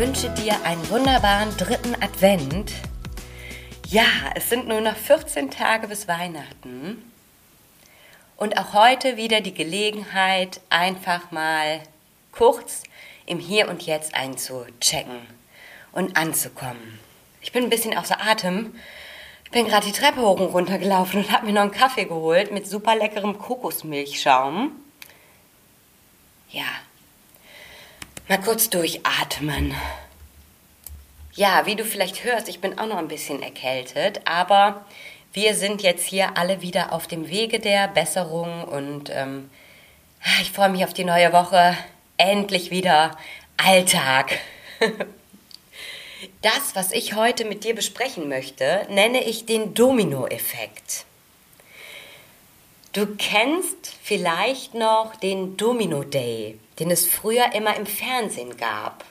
Wünsche dir einen wunderbaren dritten Advent. Ja, es sind nur noch 14 Tage bis Weihnachten. Und auch heute wieder die Gelegenheit, einfach mal kurz im Hier und Jetzt einzuchecken und anzukommen. Ich bin ein bisschen außer Atem. Ich bin gerade die Treppe hoch und runter gelaufen und habe mir noch einen Kaffee geholt mit super leckerem Kokosmilchschaum. Ja, mal kurz durchatmen. Ja, wie du vielleicht hörst, ich bin auch noch ein bisschen erkältet, aber wir sind jetzt hier alle wieder auf dem Wege der Besserung und ähm, ich freue mich auf die neue Woche endlich wieder Alltag. Das, was ich heute mit dir besprechen möchte, nenne ich den Domino-Effekt. Du kennst vielleicht noch den Domino Day, den es früher immer im Fernsehen gab.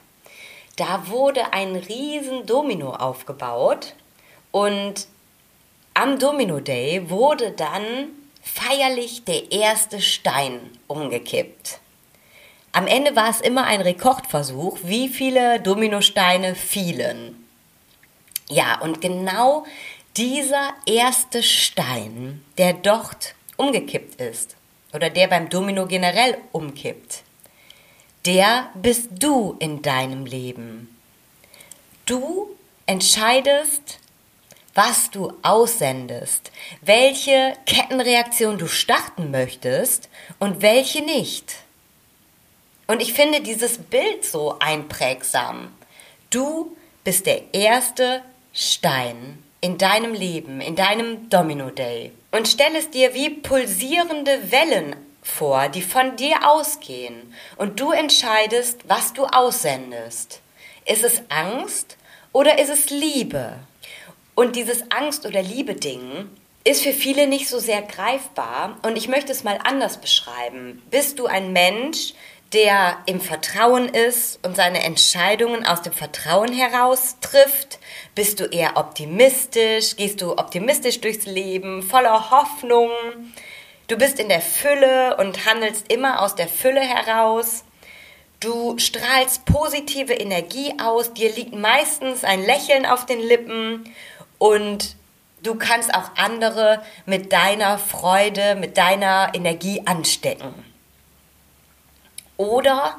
Da wurde ein riesen Domino aufgebaut und am Domino Day wurde dann feierlich der erste Stein umgekippt. Am Ende war es immer ein Rekordversuch, wie viele Dominosteine fielen. Ja, und genau dieser erste Stein, der dort umgekippt ist, oder der beim Domino generell umkippt, der bist du in deinem Leben. Du entscheidest, was du aussendest, welche Kettenreaktion du starten möchtest und welche nicht. Und ich finde dieses Bild so einprägsam. Du bist der erste Stein in deinem Leben, in deinem Domino Day. Und stell es dir wie pulsierende Wellen vor, die von dir ausgehen. Und du entscheidest, was du aussendest. Ist es Angst oder ist es Liebe? Und dieses Angst- oder Liebe-Ding ist für viele nicht so sehr greifbar. Und ich möchte es mal anders beschreiben. Bist du ein Mensch, der im Vertrauen ist und seine Entscheidungen aus dem Vertrauen heraus trifft? Bist du eher optimistisch? Gehst du optimistisch durchs Leben, voller Hoffnung? Du bist in der Fülle und handelst immer aus der Fülle heraus. Du strahlst positive Energie aus, dir liegt meistens ein Lächeln auf den Lippen und du kannst auch andere mit deiner Freude, mit deiner Energie anstecken. Oder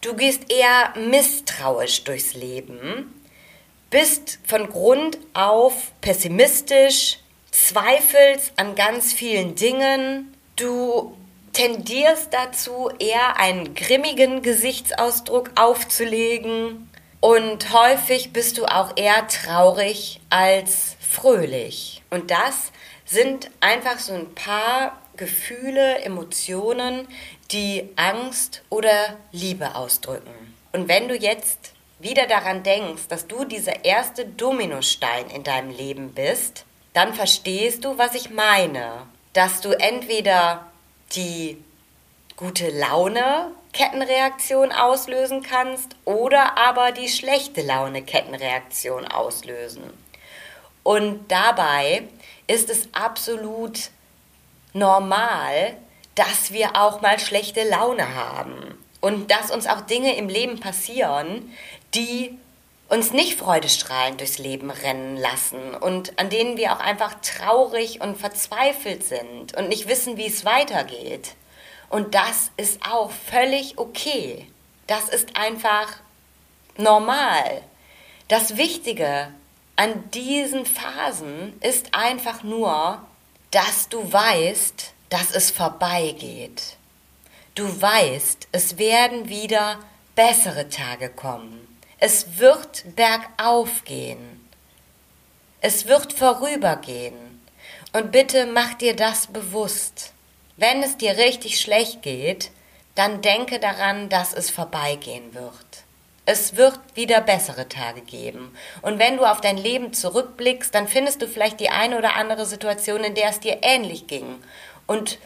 du gehst eher misstrauisch durchs Leben, bist von Grund auf pessimistisch, zweifelst an ganz vielen Dingen, du tendierst dazu, eher einen grimmigen Gesichtsausdruck aufzulegen und häufig bist du auch eher traurig als fröhlich. Und das sind einfach so ein paar Gefühle, Emotionen, die Angst oder Liebe ausdrücken. Und wenn du jetzt wieder daran denkst, dass du dieser erste Dominostein in deinem Leben bist, dann verstehst du, was ich meine. Dass du entweder die gute Laune Kettenreaktion auslösen kannst oder aber die schlechte Laune Kettenreaktion auslösen. Und dabei ist es absolut normal, dass wir auch mal schlechte Laune haben und dass uns auch Dinge im Leben passieren, die uns nicht freudestrahlend durchs Leben rennen lassen und an denen wir auch einfach traurig und verzweifelt sind und nicht wissen, wie es weitergeht. Und das ist auch völlig okay. Das ist einfach normal. Das Wichtige an diesen Phasen ist einfach nur, dass du weißt, dass es vorbeigeht. Du weißt, es werden wieder bessere Tage kommen. Es wird bergauf gehen. Es wird vorübergehen. Und bitte mach dir das bewusst. Wenn es dir richtig schlecht geht, dann denke daran, dass es vorbeigehen wird. es wird wieder bessere Tage geben. Und wenn du auf dein Leben zurückblickst, dann findest du vielleicht die eine oder andere Situation, in der es dir ähnlich ging. Und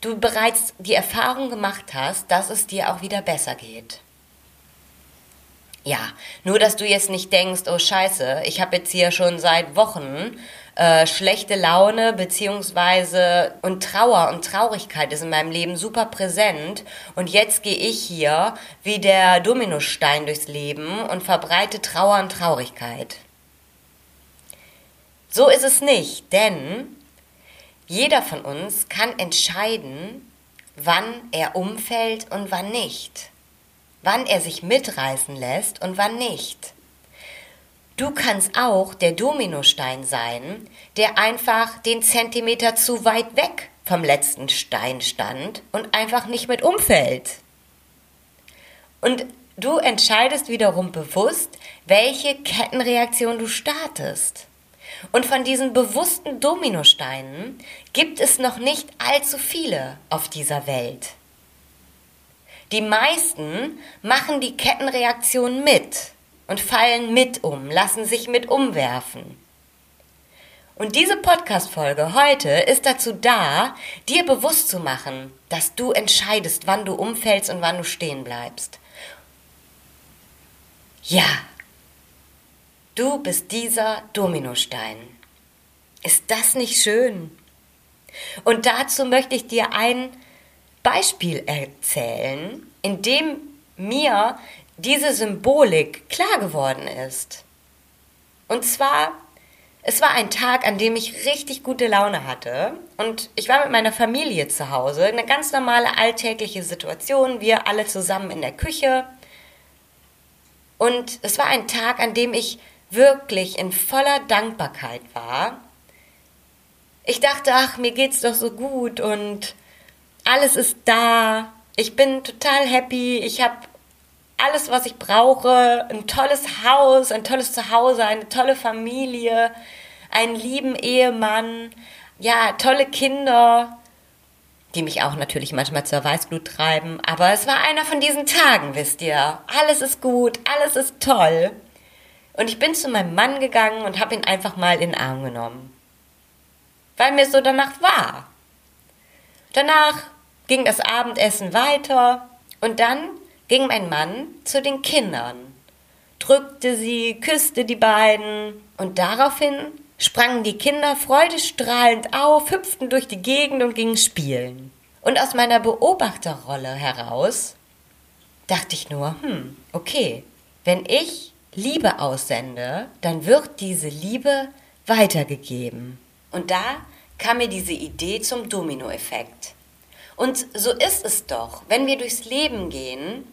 du bereits die Erfahrung gemacht hast, dass es dir auch wieder besser geht. Ja, nur dass du jetzt nicht denkst, oh scheiße, ich habe jetzt hier schon seit Wochen äh, schlechte Laune beziehungsweise und Trauer und Traurigkeit ist in meinem Leben super präsent und jetzt gehe ich hier wie der Dominostein durchs Leben und verbreite Trauer und Traurigkeit. So ist es nicht, denn jeder von uns kann entscheiden, wann er umfällt und wann nicht wann er sich mitreißen lässt und wann nicht. Du kannst auch der Dominostein sein, der einfach den Zentimeter zu weit weg vom letzten Stein stand und einfach nicht mit umfällt. Und du entscheidest wiederum bewusst, welche Kettenreaktion du startest. Und von diesen bewussten Dominosteinen gibt es noch nicht allzu viele auf dieser Welt. Die meisten machen die Kettenreaktion mit und fallen mit um, lassen sich mit umwerfen. Und diese Podcast-Folge heute ist dazu da, dir bewusst zu machen, dass du entscheidest, wann du umfällst und wann du stehen bleibst. Ja, du bist dieser Dominostein. Ist das nicht schön? Und dazu möchte ich dir ein Beispiel erzählen, in dem mir diese Symbolik klar geworden ist. Und zwar, es war ein Tag, an dem ich richtig gute Laune hatte und ich war mit meiner Familie zu Hause, eine ganz normale alltägliche Situation, wir alle zusammen in der Küche. Und es war ein Tag, an dem ich wirklich in voller Dankbarkeit war. Ich dachte, ach, mir geht's doch so gut und alles ist da. Ich bin total happy. Ich habe alles, was ich brauche. Ein tolles Haus, ein tolles Zuhause, eine tolle Familie, einen lieben Ehemann. Ja, tolle Kinder, die mich auch natürlich manchmal zur Weißglut treiben. Aber es war einer von diesen Tagen, wisst ihr. Alles ist gut, alles ist toll. Und ich bin zu meinem Mann gegangen und habe ihn einfach mal in den Arm genommen. Weil mir so danach war. Danach ging das Abendessen weiter und dann ging mein Mann zu den Kindern, drückte sie, küsste die beiden und daraufhin sprangen die Kinder freudestrahlend auf, hüpften durch die Gegend und gingen spielen. Und aus meiner Beobachterrolle heraus dachte ich nur, hm, okay, wenn ich Liebe aussende, dann wird diese Liebe weitergegeben. Und da kam mir diese Idee zum Dominoeffekt. Und so ist es doch, wenn wir durchs Leben gehen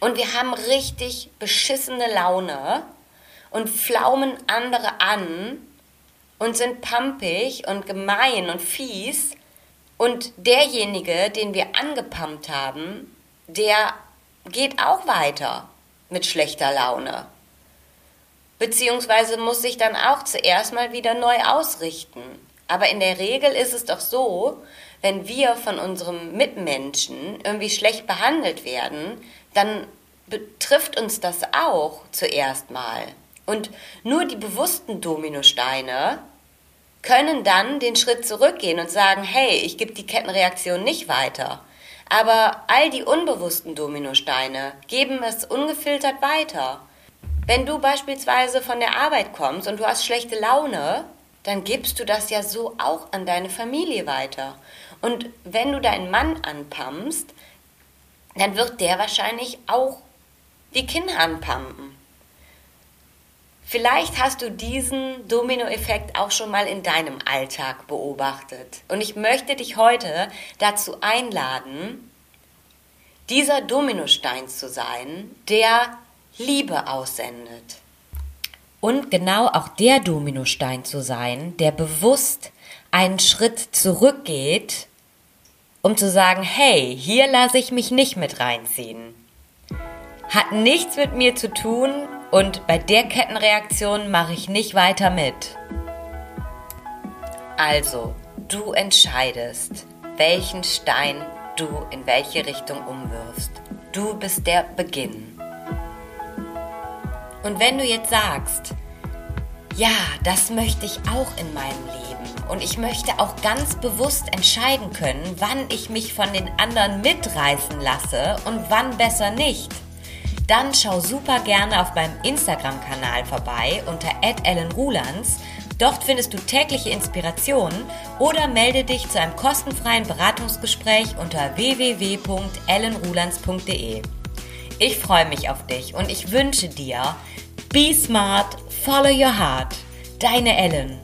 und wir haben richtig beschissene Laune und flaumen andere an und sind pampig und gemein und fies und derjenige, den wir angepumpt haben, der geht auch weiter mit schlechter Laune. Beziehungsweise muss sich dann auch zuerst mal wieder neu ausrichten. Aber in der Regel ist es doch so, wenn wir von unserem Mitmenschen irgendwie schlecht behandelt werden, dann betrifft uns das auch zuerst mal. Und nur die bewussten Dominosteine können dann den Schritt zurückgehen und sagen, hey, ich gebe die Kettenreaktion nicht weiter. Aber all die unbewussten Dominosteine geben es ungefiltert weiter. Wenn du beispielsweise von der Arbeit kommst und du hast schlechte Laune, dann gibst du das ja so auch an deine Familie weiter. Und wenn du deinen Mann anpumpst, dann wird der wahrscheinlich auch die Kinder anpumpen. Vielleicht hast du diesen Dominoeffekt auch schon mal in deinem Alltag beobachtet. Und ich möchte dich heute dazu einladen, dieser Dominostein zu sein, der Liebe aussendet. Und genau auch der Dominostein zu sein, der bewusst einen Schritt zurückgeht um zu sagen, hey, hier lasse ich mich nicht mit reinziehen. Hat nichts mit mir zu tun und bei der Kettenreaktion mache ich nicht weiter mit. Also, du entscheidest, welchen Stein du in welche Richtung umwirfst. Du bist der Beginn. Und wenn du jetzt sagst, ja, das möchte ich auch in meinem Leben und ich möchte auch ganz bewusst entscheiden können, wann ich mich von den anderen mitreißen lasse und wann besser nicht, dann schau super gerne auf meinem Instagram-Kanal vorbei unter @ellenrulands. Dort findest du tägliche Inspirationen oder melde dich zu einem kostenfreien Beratungsgespräch unter www.ellenrulands.de. Ich freue mich auf dich und ich wünsche dir, be smart, follow your heart. Deine Ellen.